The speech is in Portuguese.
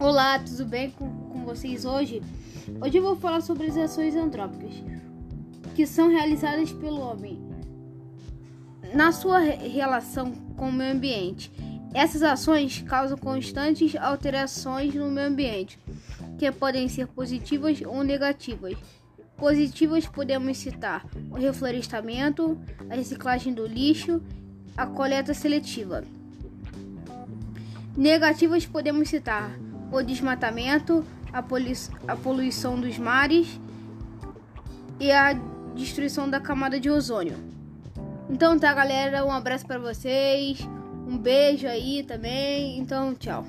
Olá, tudo bem com, com vocês hoje? Hoje eu vou falar sobre as ações antrópicas que são realizadas pelo homem na sua relação com o meio ambiente. Essas ações causam constantes alterações no meio ambiente, que podem ser positivas ou negativas. Positivas podemos citar o reflorestamento, a reciclagem do lixo, a coleta seletiva. Negativas podemos citar o desmatamento, a, a poluição dos mares e a destruição da camada de ozônio. Então tá, galera, um abraço para vocês, um beijo aí também. Então, tchau.